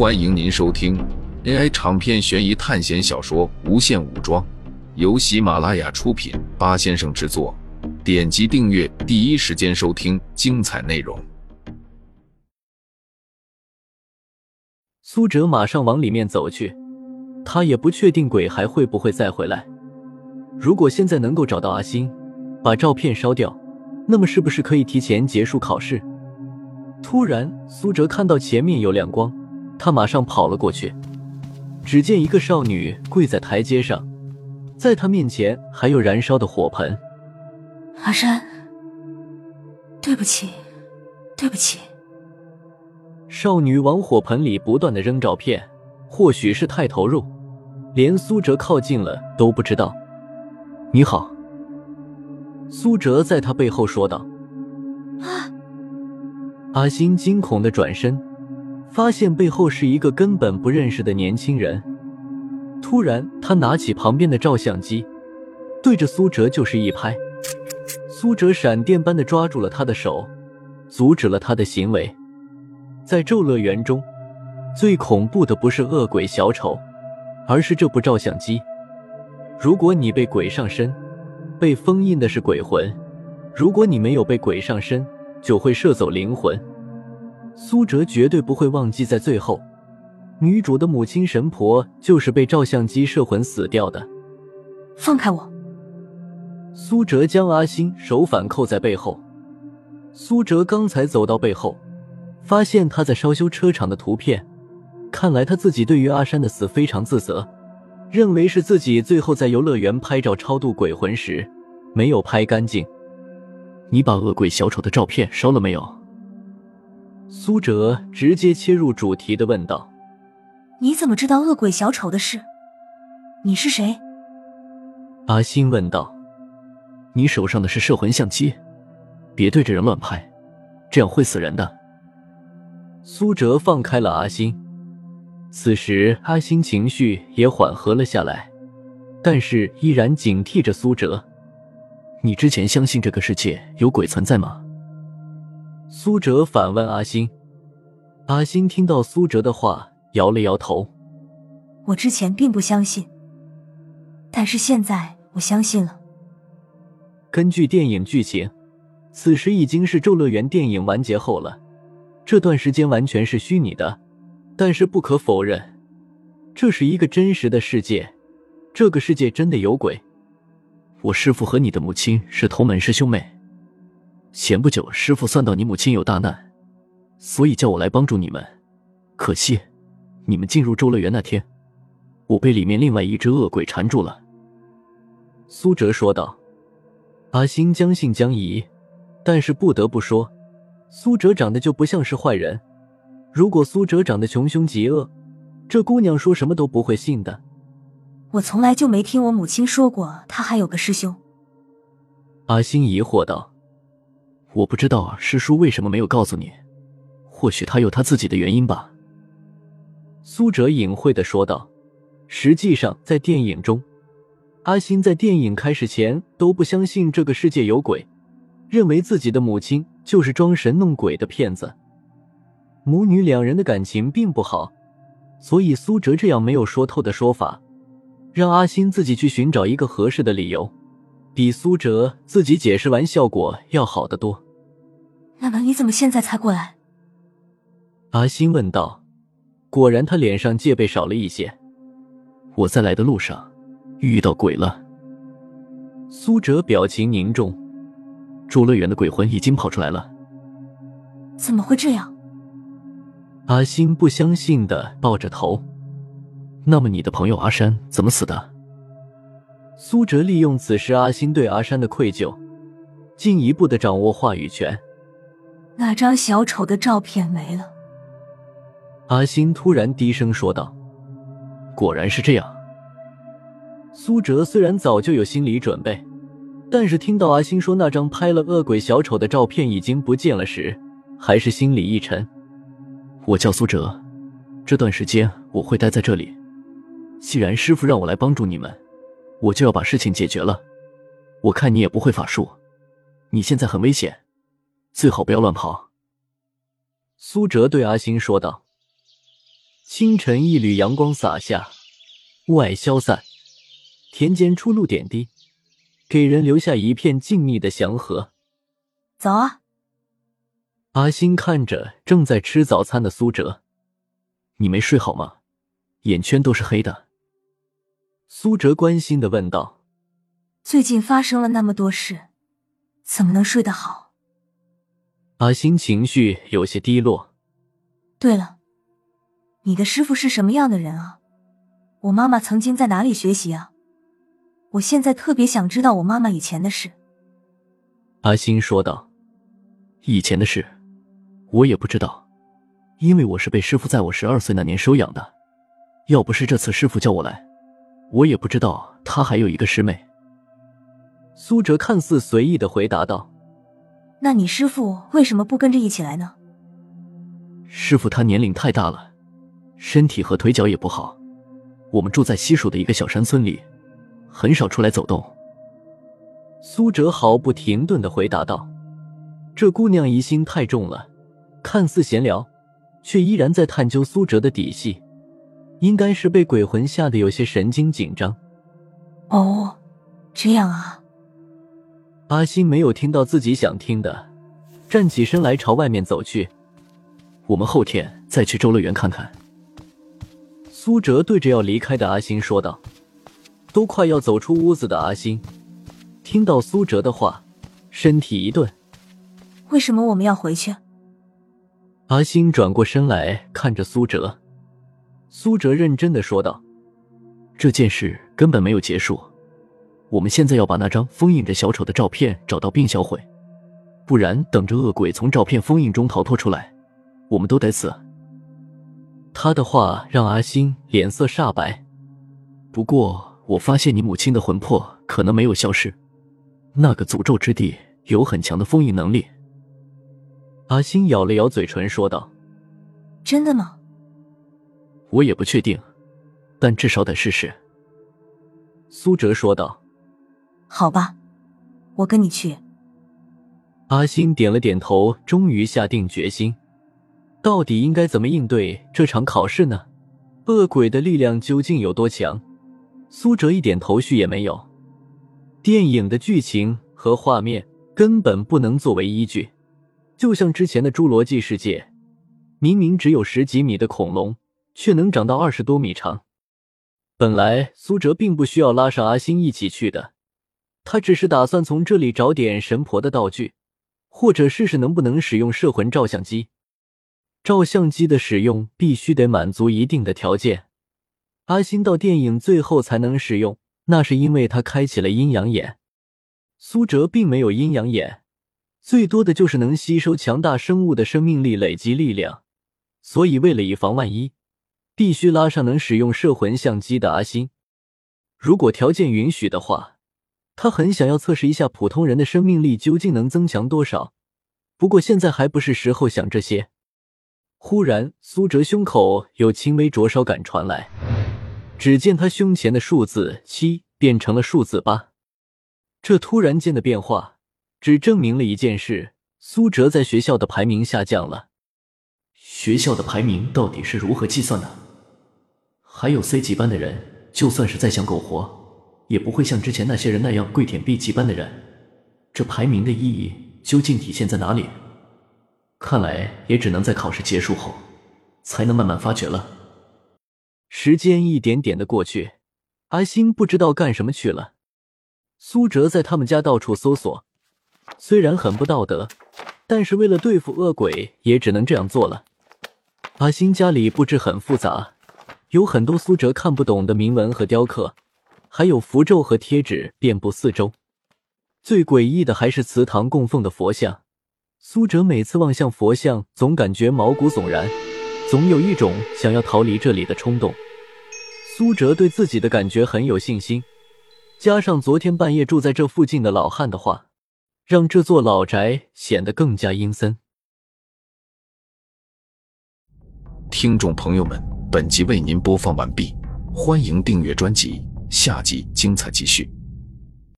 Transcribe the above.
欢迎您收听 AI 长篇悬疑探险小说《无限武装》，由喜马拉雅出品，八先生制作。点击订阅，第一时间收听精彩内容。苏哲马上往里面走去，他也不确定鬼还会不会再回来。如果现在能够找到阿星，把照片烧掉，那么是不是可以提前结束考试？突然，苏哲看到前面有亮光，他马上跑了过去。只见一个少女跪在台阶上，在她面前还有燃烧的火盆。阿山，对不起，对不起。少女往火盆里不断的扔照片，或许是太投入，连苏哲靠近了都不知道。你好，苏哲在他背后说道。啊！阿星惊恐的转身，发现背后是一个根本不认识的年轻人。突然，他拿起旁边的照相机，对着苏哲就是一拍。苏哲闪电般的抓住了他的手，阻止了他的行为。在咒乐园中，最恐怖的不是恶鬼小丑，而是这部照相机。如果你被鬼上身，被封印的是鬼魂；如果你没有被鬼上身，就会摄走灵魂。苏哲绝对不会忘记，在最后，女主的母亲神婆就是被照相机摄魂死掉的。放开我！苏哲将阿星手反扣在背后。苏哲刚才走到背后。发现他在烧修车厂的图片，看来他自己对于阿山的死非常自责，认为是自己最后在游乐园拍照超度鬼魂时没有拍干净。你把恶鬼小丑的照片烧了没有？苏哲直接切入主题的问道。你怎么知道恶鬼小丑的事？你是谁？阿星问道。你手上的是摄魂相机，别对着人乱拍，这样会死人的。苏哲放开了阿星，此时阿星情绪也缓和了下来，但是依然警惕着苏哲。你之前相信这个世界有鬼存在吗？苏哲反问阿星。阿星听到苏哲的话，摇了摇头。我之前并不相信，但是现在我相信了。根据电影剧情，此时已经是《咒乐园》电影完结后了。这段时间完全是虚拟的，但是不可否认，这是一个真实的世界。这个世界真的有鬼。我师父和你的母亲是同门师兄妹。前不久，师傅算到你母亲有大难，所以叫我来帮助你们。可惜，你们进入周乐园那天，我被里面另外一只恶鬼缠住了。苏哲说道。阿星将信将疑，但是不得不说。苏哲长得就不像是坏人，如果苏哲长得穷凶极恶，这姑娘说什么都不会信的。我从来就没听我母亲说过她还有个师兄。阿星疑惑道：“我不知道师叔为什么没有告诉你，或许他有他自己的原因吧。”苏哲隐晦的说道。实际上，在电影中，阿星在电影开始前都不相信这个世界有鬼，认为自己的母亲。就是装神弄鬼的骗子。母女两人的感情并不好，所以苏哲这样没有说透的说法，让阿星自己去寻找一个合适的理由，比苏哲自己解释完效果要好得多。那么你怎么现在才过来？阿星问道。果然，他脸上戒备少了一些。我在来的路上遇到鬼了。苏哲表情凝重。主乐园的鬼魂已经跑出来了，怎么会这样？阿星不相信的抱着头。那么你的朋友阿山怎么死的？苏哲利用此时阿星对阿山的愧疚，进一步的掌握话语权。那张小丑的照片没了。阿星突然低声说道：“果然是这样。”苏哲虽然早就有心理准备。但是听到阿星说那张拍了恶鬼小丑的照片已经不见了时，还是心里一沉。我叫苏哲，这段时间我会待在这里。既然师傅让我来帮助你们，我就要把事情解决了。我看你也不会法术，你现在很危险，最好不要乱跑。苏哲对阿星说道。清晨一缕阳光洒下，雾霭消散，田间出露点滴，给人留下一片静谧的祥和。早啊！阿星看着正在吃早餐的苏哲，你没睡好吗？眼圈都是黑的。苏哲关心的问道：“最近发生了那么多事，怎么能睡得好？”阿星情绪有些低落。对了。你的师傅是什么样的人啊？我妈妈曾经在哪里学习啊？我现在特别想知道我妈妈以前的事。阿星说道：“以前的事，我也不知道，因为我是被师傅在我十二岁那年收养的。要不是这次师傅叫我来，我也不知道他还有一个师妹。”苏哲看似随意的回答道：“那你师傅为什么不跟着一起来呢？”师傅他年龄太大了。身体和腿脚也不好，我们住在西蜀的一个小山村里，很少出来走动。苏哲毫不停顿的回答道：“这姑娘疑心太重了，看似闲聊，却依然在探究苏哲的底细，应该是被鬼魂吓得有些神经紧张。”哦，这样啊。阿星没有听到自己想听的，站起身来朝外面走去。我们后天再去周乐园看看。苏哲对着要离开的阿星说道：“都快要走出屋子的阿星，听到苏哲的话，身体一顿。为什么我们要回去？”阿星转过身来看着苏哲，苏哲认真的说道：“这件事根本没有结束，我们现在要把那张封印着小丑的照片找到并销毁，不然等着恶鬼从照片封印中逃脱出来，我们都得死。”他的话让阿星脸色煞白。不过，我发现你母亲的魂魄可能没有消失，那个诅咒之地有很强的封印能力。阿星咬了咬嘴唇，说道：“真的吗？”我也不确定，但至少得试试。”苏哲说道。“好吧，我跟你去。”阿星点了点头，终于下定决心。到底应该怎么应对这场考试呢？恶鬼的力量究竟有多强？苏哲一点头绪也没有。电影的剧情和画面根本不能作为依据。就像之前的《侏罗纪世界》，明明只有十几米的恐龙，却能长到二十多米长。本来苏哲并不需要拉上阿星一起去的，他只是打算从这里找点神婆的道具，或者试试能不能使用摄魂照相机。照相机的使用必须得满足一定的条件，阿星到电影最后才能使用，那是因为他开启了阴阳眼。苏哲并没有阴阳眼，最多的就是能吸收强大生物的生命力，累积力量。所以为了以防万一，必须拉上能使用摄魂相机的阿星。如果条件允许的话，他很想要测试一下普通人的生命力究竟能增强多少。不过现在还不是时候想这些。忽然，苏哲胸口有轻微灼烧感传来，只见他胸前的数字七变成了数字八。这突然间的变化，只证明了一件事：苏哲在学校的排名下降了。学校的排名到底是如何计算的？还有 C 级班的人，就算是再想苟活，也不会像之前那些人那样跪舔 B 级班的人。这排名的意义究竟体现在哪里？看来也只能在考试结束后，才能慢慢发觉了。时间一点点的过去，阿星不知道干什么去了。苏哲在他们家到处搜索，虽然很不道德，但是为了对付恶鬼，也只能这样做了。阿星家里布置很复杂，有很多苏哲看不懂的铭文和雕刻，还有符咒和贴纸遍布四周。最诡异的还是祠堂供奉的佛像。苏哲每次望向佛像，总感觉毛骨悚然，总有一种想要逃离这里的冲动。苏哲对自己的感觉很有信心，加上昨天半夜住在这附近的老汉的话，让这座老宅显得更加阴森。听众朋友们，本集为您播放完毕，欢迎订阅专辑，下集精彩继续。